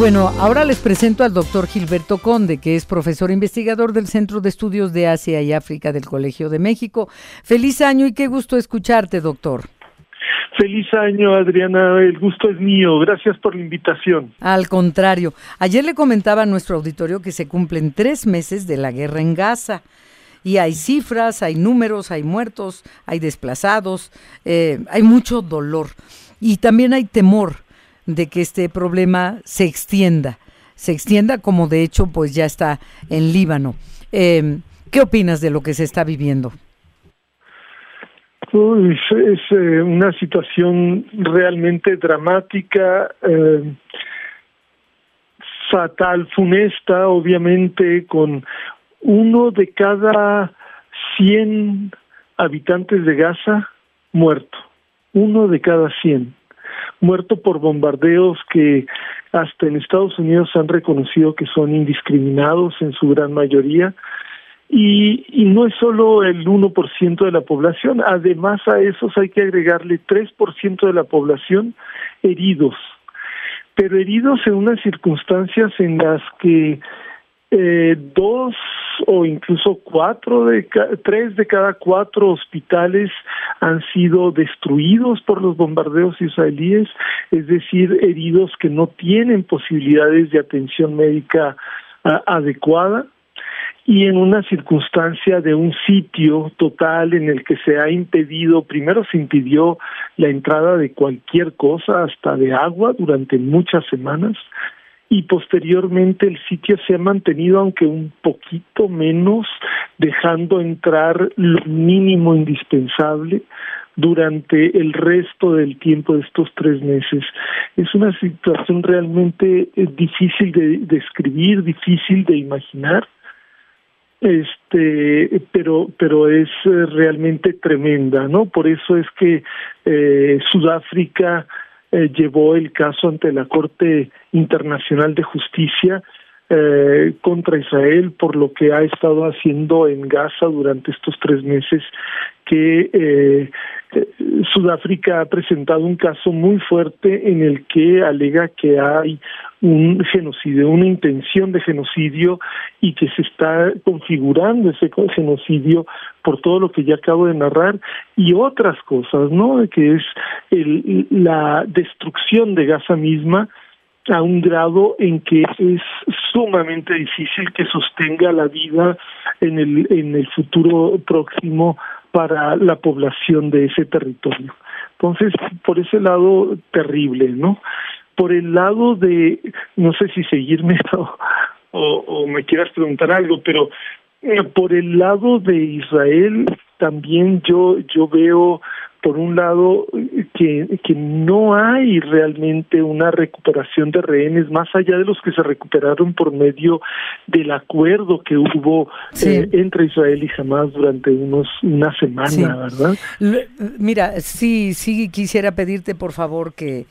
Bueno, ahora les presento al doctor Gilberto Conde, que es profesor investigador del Centro de Estudios de Asia y África del Colegio de México. Feliz año y qué gusto escucharte, doctor. Feliz año, Adriana. El gusto es mío. Gracias por la invitación. Al contrario, ayer le comentaba a nuestro auditorio que se cumplen tres meses de la guerra en Gaza. Y hay cifras, hay números, hay muertos, hay desplazados, eh, hay mucho dolor. Y también hay temor de que este problema se extienda, se extienda como de hecho pues ya está en Líbano. Eh, ¿Qué opinas de lo que se está viviendo? Es eh, una situación realmente dramática, eh, fatal, funesta, obviamente, con uno de cada 100 habitantes de Gaza muerto, uno de cada 100 muerto por bombardeos que hasta en Estados Unidos han reconocido que son indiscriminados en su gran mayoría. Y, y no es solo el 1% de la población, además a esos hay que agregarle 3% de la población heridos, pero heridos en unas circunstancias en las que eh, dos o incluso cuatro de tres de cada cuatro hospitales han sido destruidos por los bombardeos israelíes, es decir, heridos que no tienen posibilidades de atención médica ah, adecuada. Y en una circunstancia de un sitio total en el que se ha impedido, primero se impidió la entrada de cualquier cosa, hasta de agua, durante muchas semanas, y posteriormente el sitio se ha mantenido aunque un poquito menos, dejando entrar lo mínimo indispensable durante el resto del tiempo de estos tres meses. Es una situación realmente eh, difícil de describir, difícil de imaginar, este pero pero es eh, realmente tremenda no por eso es que eh, Sudáfrica eh, llevó el caso ante la Corte Internacional de Justicia eh, contra Israel por lo que ha estado haciendo en Gaza durante estos tres meses que eh, Sudáfrica ha presentado un caso muy fuerte en el que alega que hay un genocidio, una intención de genocidio y que se está configurando ese genocidio por todo lo que ya acabo de narrar y otras cosas, ¿no? Que es el, la destrucción de Gaza misma a un grado en que es sumamente difícil que sostenga la vida en el en el futuro próximo para la población de ese territorio. Entonces, por ese lado, terrible, ¿no? Por el lado de, no sé si seguirme o, o, me quieras preguntar algo, pero eh, por el lado de Israel también yo yo veo por un lado que, que no hay realmente una recuperación de rehenes más allá de los que se recuperaron por medio del acuerdo que hubo eh, entre Israel y Hamas durante unos una semana, ¿verdad? Mira, sí, sí quisiera pedirte por favor que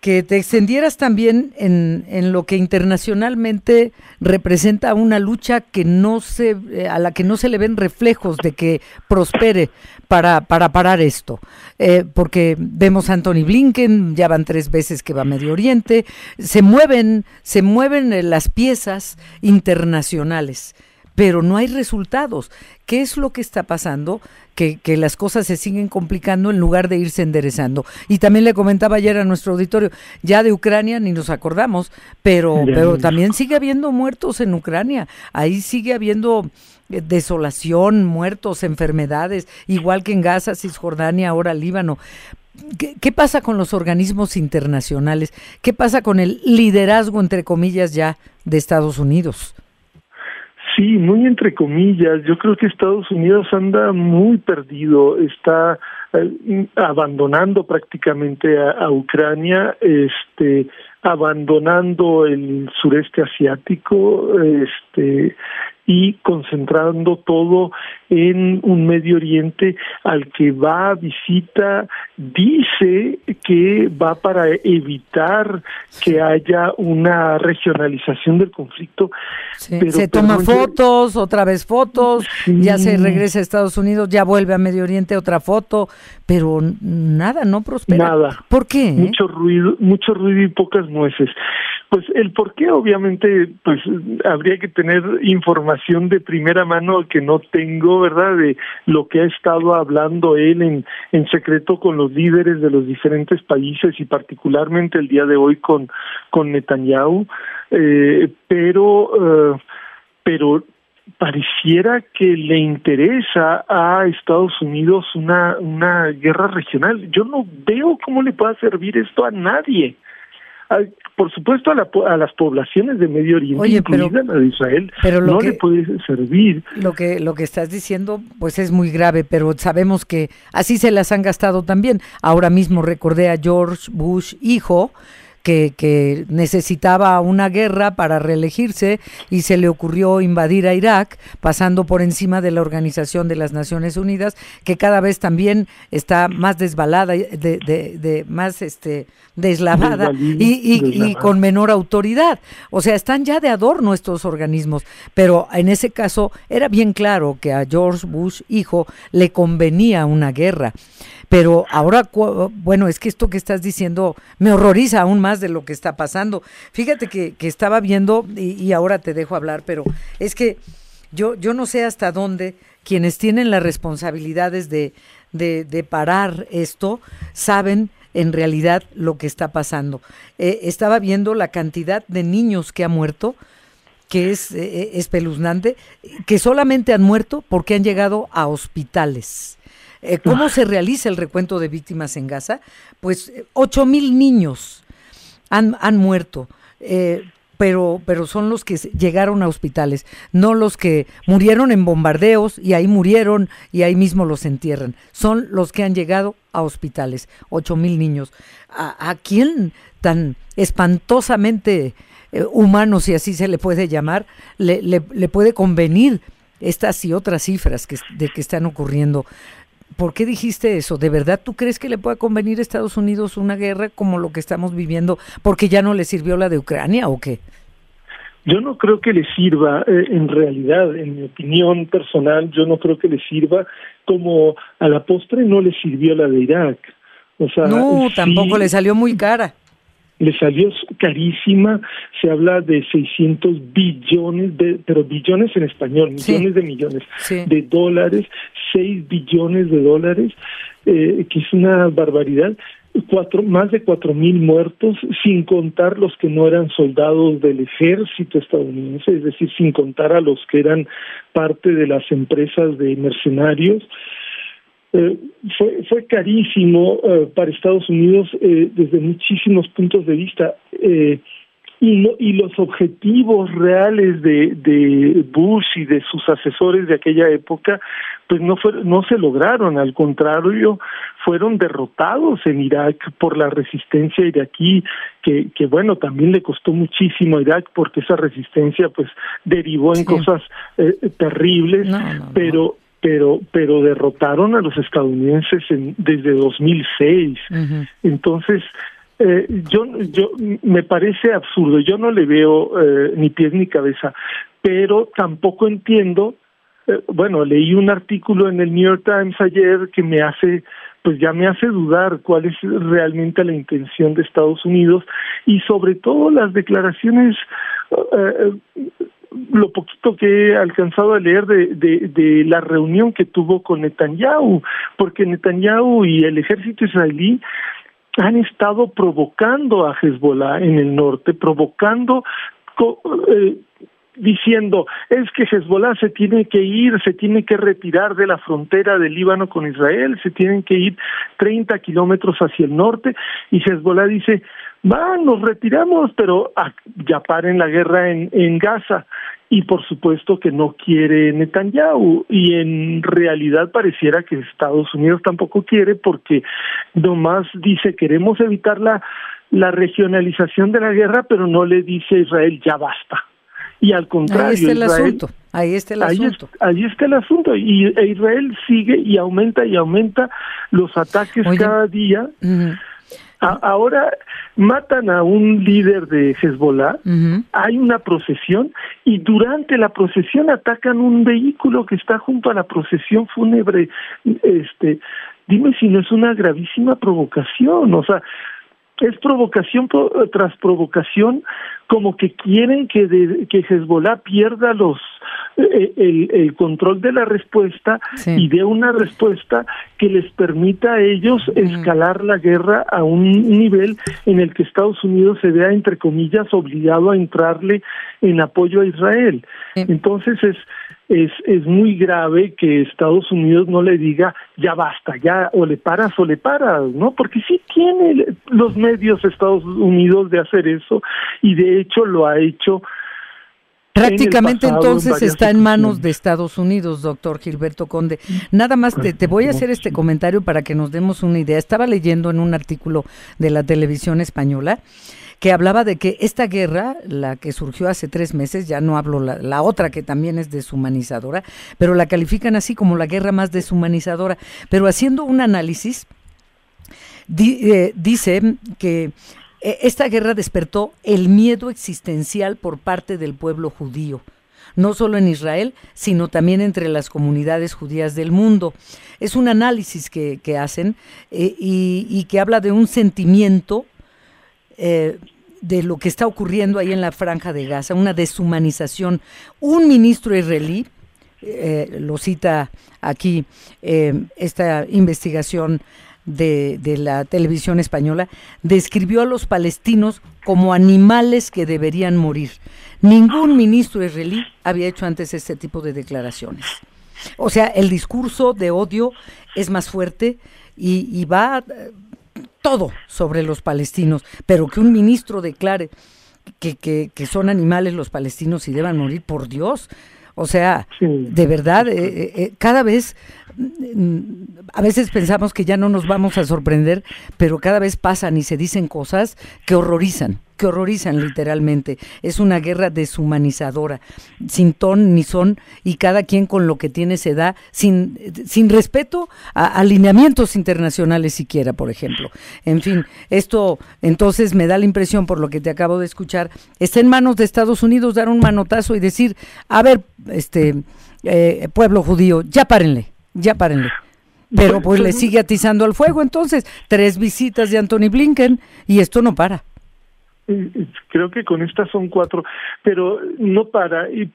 que te extendieras también en, en, lo que internacionalmente representa una lucha que no se, eh, a la que no se le ven reflejos de que prospere para, para parar esto. Eh, porque vemos a Anthony Blinken, ya van tres veces que va a Medio Oriente, se mueven, se mueven eh, las piezas internacionales pero no hay resultados. ¿Qué es lo que está pasando? Que, que, las cosas se siguen complicando en lugar de irse enderezando. Y también le comentaba ayer a nuestro auditorio, ya de Ucrania ni nos acordamos, pero, pero también sigue habiendo muertos en Ucrania. Ahí sigue habiendo eh, desolación, muertos, enfermedades, igual que en Gaza, Cisjordania, ahora Líbano. ¿Qué, ¿Qué, pasa con los organismos internacionales? ¿Qué pasa con el liderazgo, entre comillas, ya de Estados Unidos? Sí, muy entre comillas. Yo creo que Estados Unidos anda muy perdido, está eh, abandonando prácticamente a, a, Ucrania, este, abandonando el sureste asiático, este, y concentrando todo en un Medio Oriente al que va visita, dice que va para evitar que haya una regionalización del conflicto. se toma fotos, otra vez fotos, ya se regresa a Estados Unidos, ya vuelve a Medio Oriente, otra foto, pero nada, no prospera. Nada. ¿Por qué? Mucho ruido, mucho ruido y pocas nueces. Pues el por qué, obviamente, pues habría que tener información de primera mano que no tengo, ¿verdad? De lo que ha estado hablando él en, en secreto con los líderes de los diferentes países y particularmente el día de hoy con, con Netanyahu. Eh, pero, eh, pero pareciera que le interesa a Estados Unidos una, una guerra regional. Yo no veo cómo le pueda servir esto a nadie por supuesto a, la, a, las poblaciones de Medio Oriente, incluida la de Israel, no le puede servir. Lo que, lo que estás diciendo, pues es muy grave, pero sabemos que así se las han gastado también. Ahora mismo recordé a George Bush, hijo, que, necesitaba una guerra para reelegirse y se le ocurrió invadir a Irak, pasando por encima de la Organización de las Naciones Unidas, que cada vez también está más desbalada, de, de, más este deslavada y, con menor autoridad. O sea, están ya de adorno estos organismos, pero en ese caso era bien claro que a George Bush, hijo, le convenía una guerra. Pero ahora, bueno, es que esto que estás diciendo me horroriza aún más de lo que está pasando. Fíjate que, que estaba viendo, y, ahora te dejo hablar, pero es que yo, yo no sé hasta dónde quienes tienen las responsabilidades de, de, parar esto saben en realidad lo que está pasando. Eh, estaba viendo la cantidad de niños que ha muerto, que es eh, espeluznante, que solamente han muerto porque han llegado a hospitales. Eh, ¿Cómo se realiza el recuento de víctimas en Gaza? Pues eh, ocho mil niños han, han muerto. Eh, pero, pero son los que llegaron a hospitales, no los que murieron en bombardeos y ahí murieron y ahí mismo los entierran. Son los que han llegado a hospitales, ocho mil niños. ¿A, quién tan espantosamente humano, si así se le puede llamar, le, le, le, puede convenir estas y otras cifras que, de que están ocurriendo? ¿Por qué dijiste eso? ¿De verdad tú crees que le pueda convenir a Estados Unidos una guerra como lo que estamos viviendo porque ya no le sirvió la de Ucrania o qué? Yo no creo que le sirva, eh, en realidad, en mi opinión personal, yo no creo que le sirva como a la postre no le sirvió la de Irak. O sea, no, tampoco le salió muy cara le salió carísima, se habla de 600 billones, de, pero billones en español, millones de millones de dólares, 6 billones de dólares, eh, que es una barbaridad, cuatro, más de cuatro mil muertos, sin contar los que no eran soldados del ejército estadounidense, es decir, sin contar a los que eran parte de las empresas de mercenarios. Eh, fue, fue carísimo eh, para Estados Unidos eh, desde muchísimos puntos de vista. y, y los objetivos reales de, de Bush y de sus asesores de aquella época, pues no, fue, no se lograron, al contrario, fueron derrotados en Irak por la resistencia iraquí, que, que bueno, también le costó muchísimo a Irak porque esa resistencia pues derivó en cosas terribles, pero pero pero derrotaron a los estadounidenses en, desde 2006. Entonces, eh, yo yo me parece absurdo. Yo no le veo eh, ni pies ni cabeza, pero tampoco entiendo. Eh, bueno, leí un artículo en el New York Times ayer que me hace pues ya me hace dudar cuál es realmente la intención de Estados Unidos y sobre todo las declaraciones eh, lo poquito que he alcanzado a leer de, de, de, la reunión que tuvo con Netanyahu, porque Netanyahu y el ejército israelí han estado provocando a Hezbollah en el norte, provocando eh, diciendo es que Hezbollah se tiene que ir, se tiene que retirar de la frontera del Líbano con Israel, se tienen que ir 30 kilómetros hacia el norte y Hezbollah dice va, nos retiramos, pero ya paren la guerra en, en Gaza. Y por supuesto que no quiere Netanyahu. Y en realidad pareciera que Estados Unidos tampoco quiere porque nomás dice queremos evitar la, la regionalización de la guerra, pero no le dice a Israel ya basta. Y al contrario, ahí está el asunto. Ahí está el asunto. Ahí, está el asunto. Y e Israel sigue y aumenta y aumenta los ataques cada día ahora matan a un líder de Hezbollah, hay una procesión y durante la procesión atacan un vehículo que está junto a la procesión fúnebre. Este, dime si no es una gravísima provocación, o sea, es provocación tras provocación como que quieren que, de, que Hezbollah pierda los el, el, control de la respuesta y dé una respuesta que les permita a ellos escalar la guerra a un nivel en el que Estados Unidos se vea entre comillas obligado a entrarle en apoyo a Israel. Entonces es es, es muy grave que Estados Unidos no le diga ya basta, ya o le paras o le paras, ¿no? Porque sí tiene los medios Estados Unidos de hacer eso y de hecho lo ha hecho Prácticamente entonces está en manos de Estados Unidos, doctor Gilberto Conde. Nada más te, te, voy a hacer este comentario para que nos demos una idea. Estaba leyendo en un artículo de la televisión española que hablaba de que esta guerra, la que surgió hace tres meses, ya no hablo la, la otra que también es deshumanizadora, pero la califican así como la guerra más deshumanizadora. Pero haciendo un análisis, eh, dice que esta guerra despertó el miedo existencial por parte del pueblo judío no solo en Israel, sino también entre las comunidades judías del mundo. Es un análisis que, hacen eh, y, que habla de un sentimiento eh, de lo que está ocurriendo ahí en la franja de Gaza, una deshumanización. Un ministro israelí, eh, lo cita aquí esta investigación de, de, la televisión española, describió a los palestinos como animales que deberían morir. Ningún ministro israelí había hecho antes este tipo de declaraciones. O sea, el discurso de odio es más fuerte y, y va todo sobre los palestinos, pero que un ministro declare que, que, que son animales los palestinos y deban morir, por Dios. O sea, de verdad, eh, eh, eh, cada vez a veces pensamos que ya no nos vamos a sorprender, pero cada vez pasan y se dicen cosas que horrorizan, que horrorizan literalmente. Es una guerra deshumanizadora, sin ton ni son, y cada quien con lo que tiene se da, sin, sin respeto a alineamientos internacionales siquiera, por ejemplo. En fin, esto entonces me da la impresión, por lo que te acabo de escuchar, está en manos de Estados Unidos dar un manotazo y decir, a ver, este eh, pueblo judío, ya párenle ya párenle. Pero pues le sigue atizando al fuego entonces. Tres visitas de Anthony Blinken y esto no para. Creo que con estas son cuatro, pero no para. Y eh,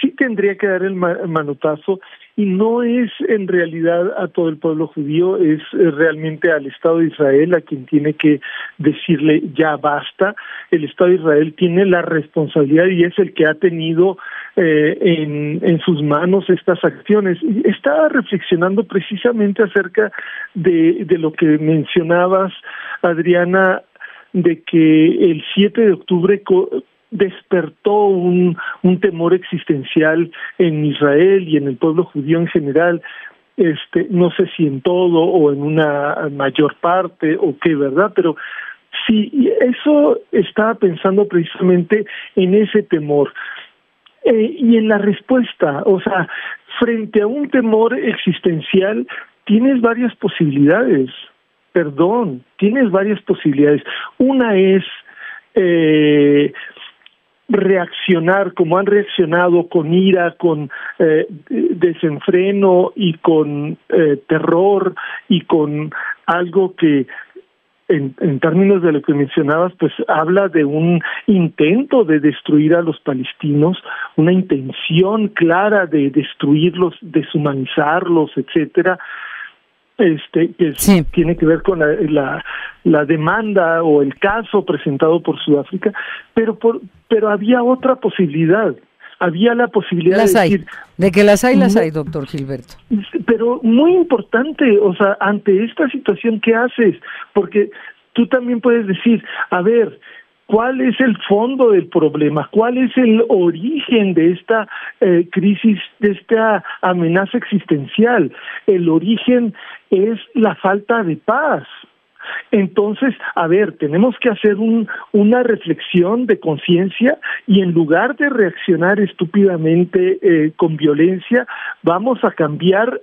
sí tendría que dar el manotazo y no es en realidad a todo el pueblo judío, es eh, realmente al Estado de Israel a quien tiene que decirle ya basta. El Estado de Israel tiene la responsabilidad y es el que ha tenido eh, en, en sus manos estas acciones. Estaba reflexionando precisamente acerca de, de lo que mencionabas, Adriana, de que el 7 de octubre despertó un, un temor existencial en Israel y en el pueblo judío en general, este, no sé si en todo o en una mayor parte o qué, ¿verdad? Pero sí, eso estaba pensando precisamente en ese temor. Eh, y en la respuesta, o sea, frente a un temor existencial, tienes varias posibilidades, perdón, tienes varias posibilidades. Una es eh, reaccionar como han reaccionado con ira, con eh, desenfreno y con eh, terror y con algo que en, términos de lo que mencionabas, pues habla de un intento de destruir a los palestinos, una intención clara de destruirlos, deshumanizarlos, etcétera, este que tiene que ver con la, la, la demanda o el caso presentado por Sudáfrica, pero por pero había otra posibilidad había la posibilidad de decir, de que las hay, las hay, doctor Gilberto. Pero muy importante, o sea, ante esta situación, ¿qué haces? Porque tú también puedes decir, a ver, ¿Cuál es el fondo del problema? ¿Cuál es el origen de esta eh, crisis, de esta amenaza existencial? El origen es la falta de paz. Entonces, a ver, tenemos que hacer un, una reflexión de conciencia y en lugar de reaccionar estúpidamente eh, con violencia, vamos a cambiar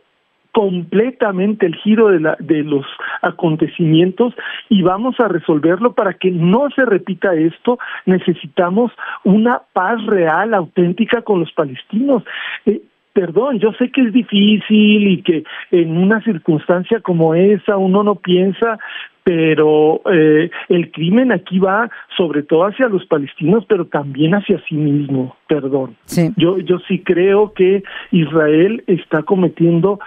completamente el giro de, la, de los acontecimientos y vamos a resolverlo para que no se repita esto. Necesitamos una paz real, auténtica con los palestinos. Eh, perdón, yo sé que es difícil y que en una circunstancia como esa uno no piensa, pero eh, el crimen aquí va sobre todo hacia los palestinos, pero también hacia sí mismo, perdón. Yo, yo sí creo que Israel está cometiendo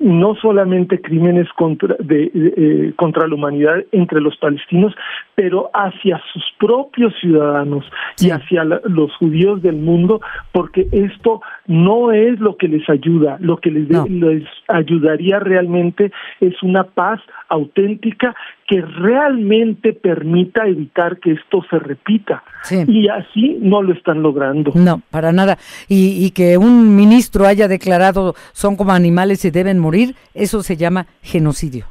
no solamente crímenes contra, de, eh, contra la humanidad entre los palestinos, pero hacia sus propios ciudadanos y hacia los judíos del mundo, porque esto no es lo que les ayuda, lo que les, les ayudaría realmente es una paz auténtica que realmente permita evitar que esto se repita. Y así no lo están logrando. No, para nada. Y, y, que un ministro haya declarado son como animales y deben morir, eso se llama genocidio.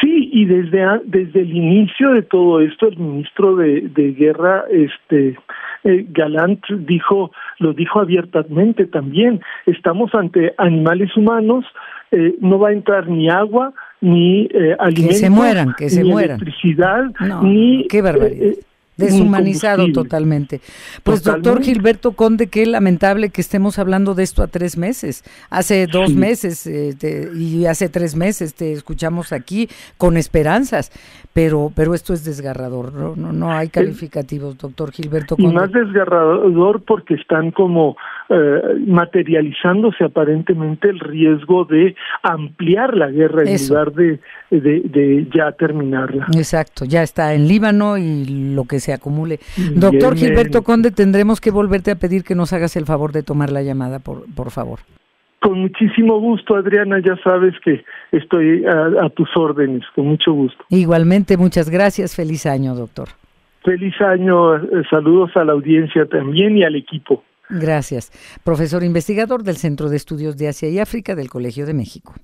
Sí, y desde, desde el inicio de todo esto, el ministro de, de Guerra, este, eh, Galant, dijo, lo dijo abiertamente también, estamos ante animales humanos, eh, no va a entrar ni agua, ni eh, alimentos, que se mueran, que se ni mueran. electricidad, ni... Qué barbaridad. Eh, Deshumanizado totalmente. Pues doctor Gilberto Conde, qué lamentable que estemos hablando de esto a tres meses. Hace dos meses eh, y hace tres meses te escuchamos aquí con esperanzas, pero pero esto es desgarrador. No, no, no hay calificativos, doctor Gilberto Conde. Y más desgarrador porque están como eh, materializándose aparentemente el riesgo de ampliar la guerra en lugar de, de, de ya terminarla. Exacto, ya está en Líbano y lo que se acumule. Doctor Gilberto Conde, tendremos que volverte a pedir que nos hagas el favor de tomar la llamada, por, por favor. Con muchísimo gusto, Adriana, ya sabes que estoy a, tus órdenes, con mucho gusto. Igualmente, muchas gracias, feliz año, doctor. Feliz año, eh, saludos a la audiencia también y al equipo. Gracias. Profesor investigador del Centro de Estudios de Asia y África del Colegio de México.